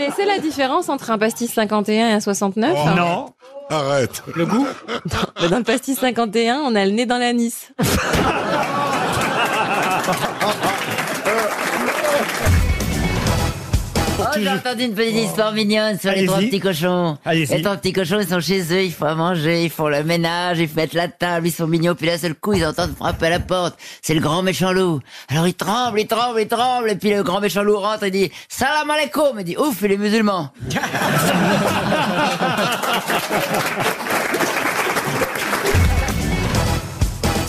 connaissez la différence entre un pastis 51 et un 69 Non. Arrête. Le goût Mais Dans le pastis 51, on a le nez dans l'anis. j'ai entendu une petite histoire mignonne sur les trois petits cochons. Les trois petits cochons, ils sont chez eux, ils font à manger, ils font le ménage, ils mettent la table, ils sont mignons, puis là, seul coup, ils entendent frapper à la porte. C'est le grand méchant loup. Alors ils tremblent, ils tremblent, ils tremblent, et puis le grand méchant loup rentre et dit « Salam alaikum !» Il dit « Ouf, il est musulman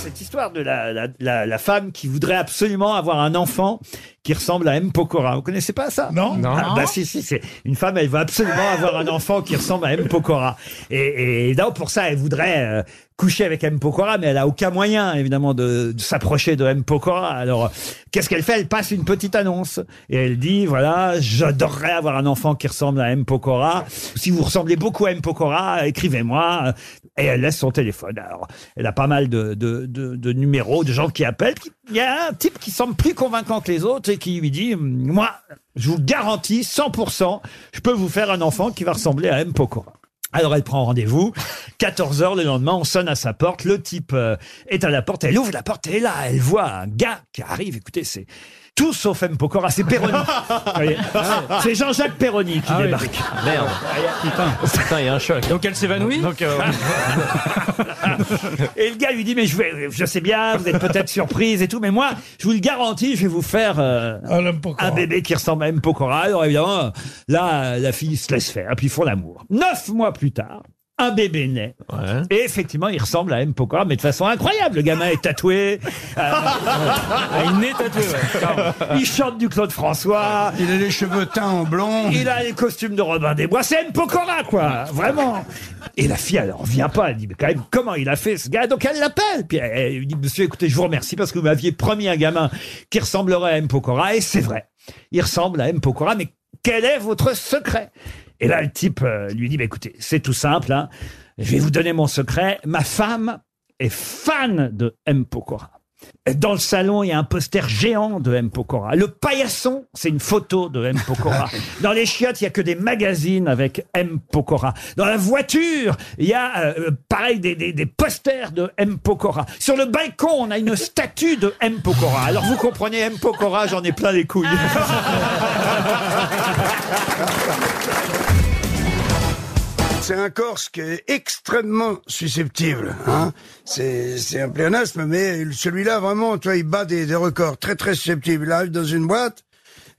Cette histoire de la, la, la, la femme qui voudrait absolument avoir un enfant qui ressemble à M. Pokora. Vous connaissez pas ça? Non. Non. Ah, bah si, si, c'est une femme, elle veut absolument avoir un enfant qui ressemble à M. Pokora. Et, et donc, pour ça, elle voudrait euh, coucher avec M. Pokora, mais elle a aucun moyen, évidemment, de, de s'approcher de M. Pokora. Alors, euh, qu'est-ce qu'elle fait? Elle passe une petite annonce. Et elle dit, voilà, j'adorerais avoir un enfant qui ressemble à M. Pokora. Si vous ressemblez beaucoup à M. Pokora, écrivez-moi. Elle laisse son téléphone. Alors, elle a pas mal de numéros, de gens qui appellent. Il y a un type qui semble plus convaincant que les autres et qui lui dit, moi, je vous garantis 100%, je peux vous faire un enfant qui va ressembler à M. Pokora. Alors elle prend rendez-vous, 14 heures le lendemain, on sonne à sa porte, le type euh, est à la porte, elle ouvre la porte et là, elle voit un gars qui arrive, écoutez, c'est tout sauf M. Pokora, c'est Perroni. Vous voyez c'est Jean-Jacques Perroni qui Ah oui. débarque. Merde. Putain. Putain, il y a un choc. Donc elle s'évanouit Donc, euh, Et le gars lui dit, mais je, vais, je sais bien, vous êtes peut-être surprise et tout, mais moi, je vous le garantis, je vais vous faire euh, Un homme Pokora. un bébé qui ressemble à M. Pokora. Alors évidemment, là, la fille se laisse faire, puis ils font l'amour. Neuf mois plus tard, un bébé naît. ouais. Et effectivement, il ressemble à M. Pokora, mais de façon incroyable. Le gamin est tatoué, euh, Ah, il est tatoué, ouais. il chante du Claude François, Il a les cheveux teints en blond. il a les costumes de Robin des Bois. C'est M. Pokora, quoi. Vraiment. Et la fille, elle en vient pas. Elle dit, mais quand même, comment il a fait ce gars? Donc elle l'appelle. Puis elle, elle lui dit, monsieur, écoutez, je vous remercie parce que vous m'aviez promis un gamin qui ressemblerait à M. Pokora. Et c'est vrai. Il ressemble à M. Pokora, mais quel est votre secret? Et là, le type euh, lui dit, bah, écoutez, c'est tout simple. Hein. Je vais vous donner mon secret. Ma femme est fan de M. Pokora. Dans le salon, il y a un poster géant de M. Pokora. Le paillasson, c'est une photo de M. Pokora. Dans les chiottes, il y a que des magazines avec M. Pokora. Dans la voiture, il y a, euh, pareil, des, des, des posters de M. Pokora. Sur le balcon, on a une statue de M. Pokora. Alors vous comprenez, M. Pokora, j'en ai plein les couilles. C'est un Corse qui est extrêmement susceptible. Hein. C'est un pléonasme, mais celui-là, vraiment, il bat des, des records. Très, très susceptible. Il arrive dans une boîte,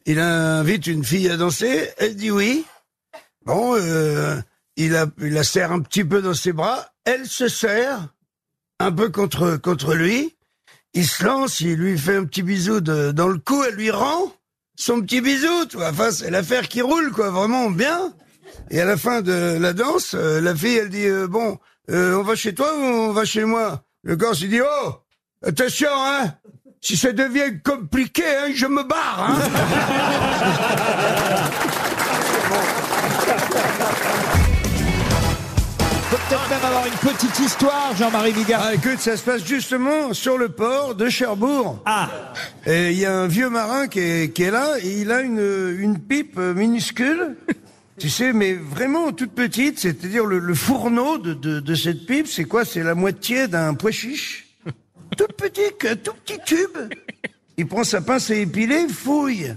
il invite une fille à danser, elle dit oui. Bon, euh, il, il la serre un petit peu dans ses bras, elle se serre un peu contre, contre lui. Il se lance, il lui fait un petit bisou dans le cou, elle lui rend son petit bisou, tu vois. Enfin, c'est l'affaire qui roule, quoi, vraiment bien. Et à la fin de la danse, euh, la fille, elle dit euh, bon, euh, on va chez toi ou on va chez moi? Le Corse, il dit oh, attention, hein. Si ça devient compliqué, hein, je me barre. Hein. Faut peut-être même avoir une petite histoire, Jean-Marie Bigard. Ah, écoute, ça se passe justement sur le port de Cherbourg. Ah, Et il y a un vieux marin qui est, qui est là, et il a une, une pipe minuscule, tu sais, mais vraiment toute petite, c'est-à-dire le, le fourneau de, de, de cette pipe, c'est quoi? C'est la moitié d'un pois chiche? Tout petit, tout petit tube. Il prend sa pince à épiler, il fouille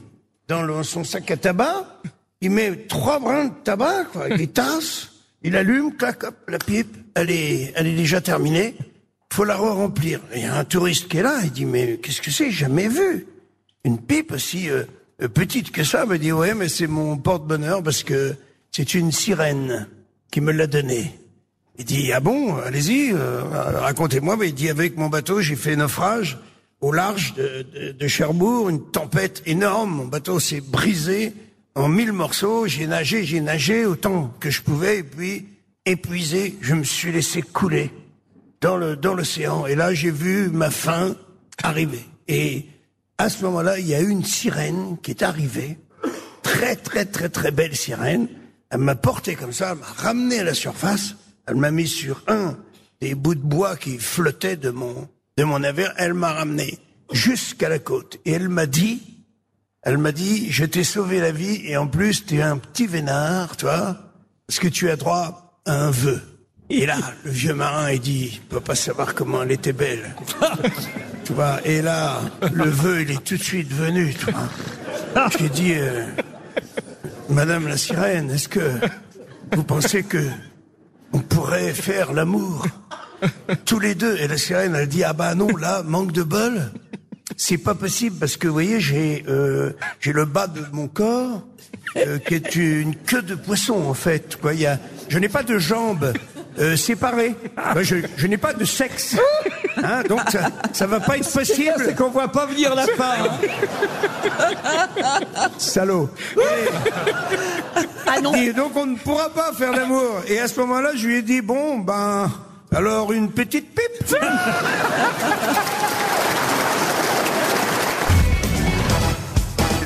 dans le- son sac à tabac, il met trois brins de tabac, quoi, il tasse, il allume, clac, hop, la pipe, elle est, elle est déjà terminée, faut la re-remplir. Il y a un touriste qui est là, il dit, mais qu'est-ce que c'est, jamais vu. Une pipe aussi euh, petite que ça, me dit, ouais, mais c'est mon porte-bonheur parce que c'est une sirène qui me l'a donnée. Il dit, ah bon, allez-y, euh, racontez-moi. Mais il dit, avec mon bateau, j'ai fait naufrage au large de, Cherbourg, une tempête énorme. Mon bateau s'est brisé en mille morceaux. J'ai nagé, j'ai nagé autant que je pouvais. Et puis, épuisé, je me suis laissé couler dans dans l'océan. Et là, j'ai vu ma fin arriver. Et à ce moment-là, il y a eu une sirène qui est arrivée, très très très très belle sirène. Elle m'a porté comme ça, elle m'a ramené à la surface. Elle m'a mis sur un des bouts de bois qui flottaient de mon de mon navire. Elle m'a ramené jusqu'à la côte et elle m'a dit Elle m'a dit, je t'ai sauvé la vie et en plus, tu es un petit vénard, toi, parce que tu as droit à un vœu. Et là, le vieux marin, il dit, il peut pas savoir comment elle était belle. Tu vois, et là, le vœu, il est tout de suite venu, tu vois. J'ai dit, euh, Madame la sirène, est-ce que vous pensez que on pourrait faire l'amour tous les deux? Et la sirène, elle dit, ah bah non, là, manque de bol. C'est pas possible parce que vous voyez, j'ai euh, j'ai le bas de mon corps euh, qui est une queue de poisson en fait. Quoi, il y a, je n'ai pas de jambes euh, séparées. Je je n'ai pas de sexe. Hein, donc ça, ça va pas être possible. C'est qu'on voit pas venir la fin. hein. Salaud. Et, et donc on ne pourra pas faire l'amour. Et à ce moment-là, je lui ai dit bon ben alors une petite pipe.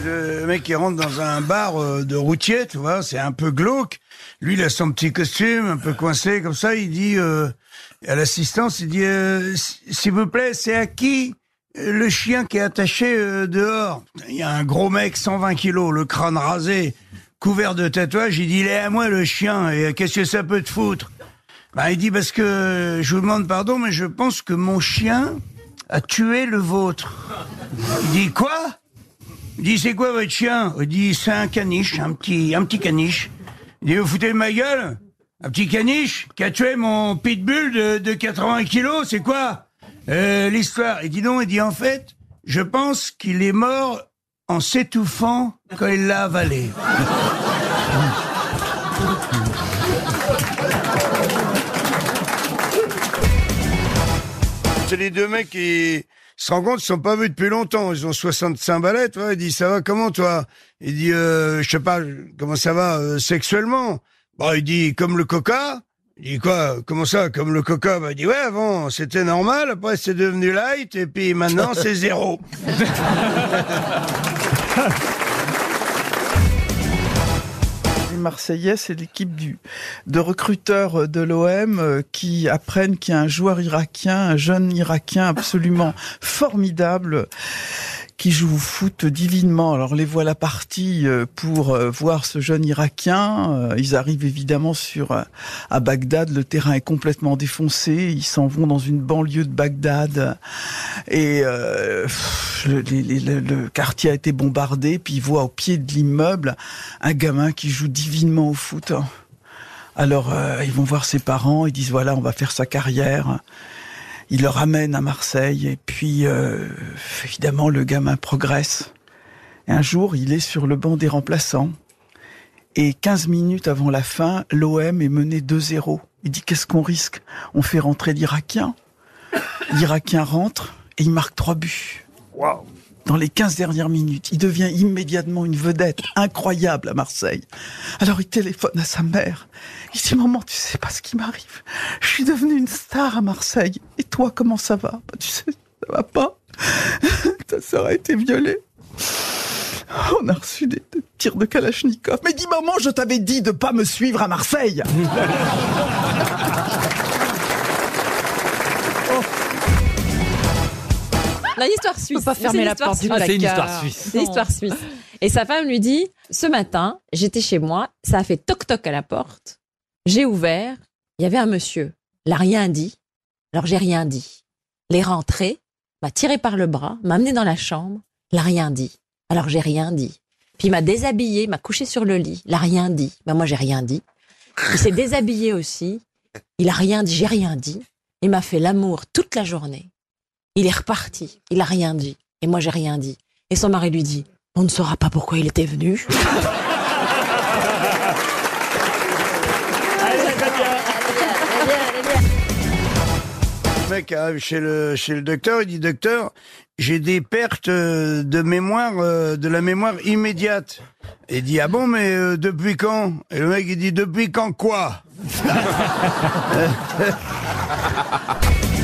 Le mec qui rentre dans un bar euh, de routier, tu vois, c'est un peu glauque. Lui, il a son petit costume, un peu coincé comme ça. Il dit euh, à l'assistance, il dit euh, s'il vous plaît, c'est à qui le chien qui est attaché dehors? Il y a un gros mec, 120 kilos, le crâne rasé, couvert de tatouages. Il dit il est à moi le chien. Et qu'est-ce que ça peut te foutre? Bah, il dit parce que je vous demande pardon, mais je pense que mon chien a tué le vôtre. Il dit quoi? Il dit c'est quoi votre chien? Il dit c'est un caniche, un petit, un petit caniche. Il dit vous foutez de ma gueule? Un petit caniche qui a tué mon pitbull de, de 80 kilos, c'est quoi? Euh, l'histoire Il dit non, il dit en fait, je pense qu'il est mort en s'étouffant quand il l'a avalé. C'est les deux mecs qui se rendent compte, ils sont pas vus depuis longtemps. Ils ont 65 balais, toi. Il dit, ça va comment, toi? Il dit, euh, je sais pas, comment ça va, euh, sexuellement? Bon, il dit, comme le coca. Il dit quoi? Comment ça, comme le coca? Bah, il dit, ouais, avant, c'était normal. Après, c'est devenu light. Et puis, maintenant, c'est zéro. Marseillais, c'est l'équipe de recruteurs de l'OM euh, qui apprennent qu'il y a un joueur irakien, un jeune irakien absolument formidable qui joue au foot divinement. Alors les voilà partis euh, pour euh, voir ce jeune irakien. Euh, Ils arrivent évidemment sur à Bagdad. Le terrain est complètement défoncé. Ils s'en vont dans une banlieue de Bagdad et euh, le, le- le quartier a été bombardé. Puis ils voient au pied de l'immeuble un gamin qui joue divinement au foot. Alors euh, ils vont voir ses parents. Ils disent voilà on va faire sa carrière. Il le ramène à Marseille et puis euh, évidemment le gamin progresse. Un jour, il est sur le banc des remplaçants et 15 minutes avant la fin, l'OM est mené 2-0. Il dit qu'est-ce qu'on risque? On fait rentrer l'Irakien. L'Irakien rentre et il marque trois buts. Dans les 15 dernières minutes, il devient immédiatement une vedette incroyable à Marseille. Alors il téléphone à sa mère. Il dit maman, tu sais pas ce qui m'arrive. Je suis devenu une star à Marseille. Et toi, comment ça va? Bah, Tu sais, ça va pas. Ta sœur a été violée. On a reçu des, des tirs de Kalachnikov. Mais dis maman, je t'avais dit de pas me suivre à Marseille. La histoire suisse. pas C'est fermer une la histoire porte du. Ah, c'est une histoire suisse. C'est l'histoire suisse. Et sa femme lui dit Ce matin, j'étais chez moi, ça a fait toc-toc à la porte. J'ai ouvert, il y avait un monsieur. Il n'a rien dit. Alors j'ai rien dit. Il est rentré, m'a tiré par le bras, m'a amené dans la chambre. Il n'a rien dit. Alors j'ai rien dit. Puis il m'a déshabillé, m'a couché sur le lit. Il n'a rien dit. Ben moi j'ai rien dit. Il s'est déshabillé aussi. Il a rien dit, j'ai rien dit. Il m'a fait l'amour toute la journée. Il est reparti. Il a rien dit. Et moi j'ai rien dit. Et son mari lui dit On ne saura pas pourquoi il était venu. Le mec arrive chez le, chez le docteur, il dit docteur, j'ai des pertes euh, de mémoire, euh, de la mémoire immédiate. Et il dit ah bon mais euh, depuis quand? Et le mec il dit depuis quand quoi?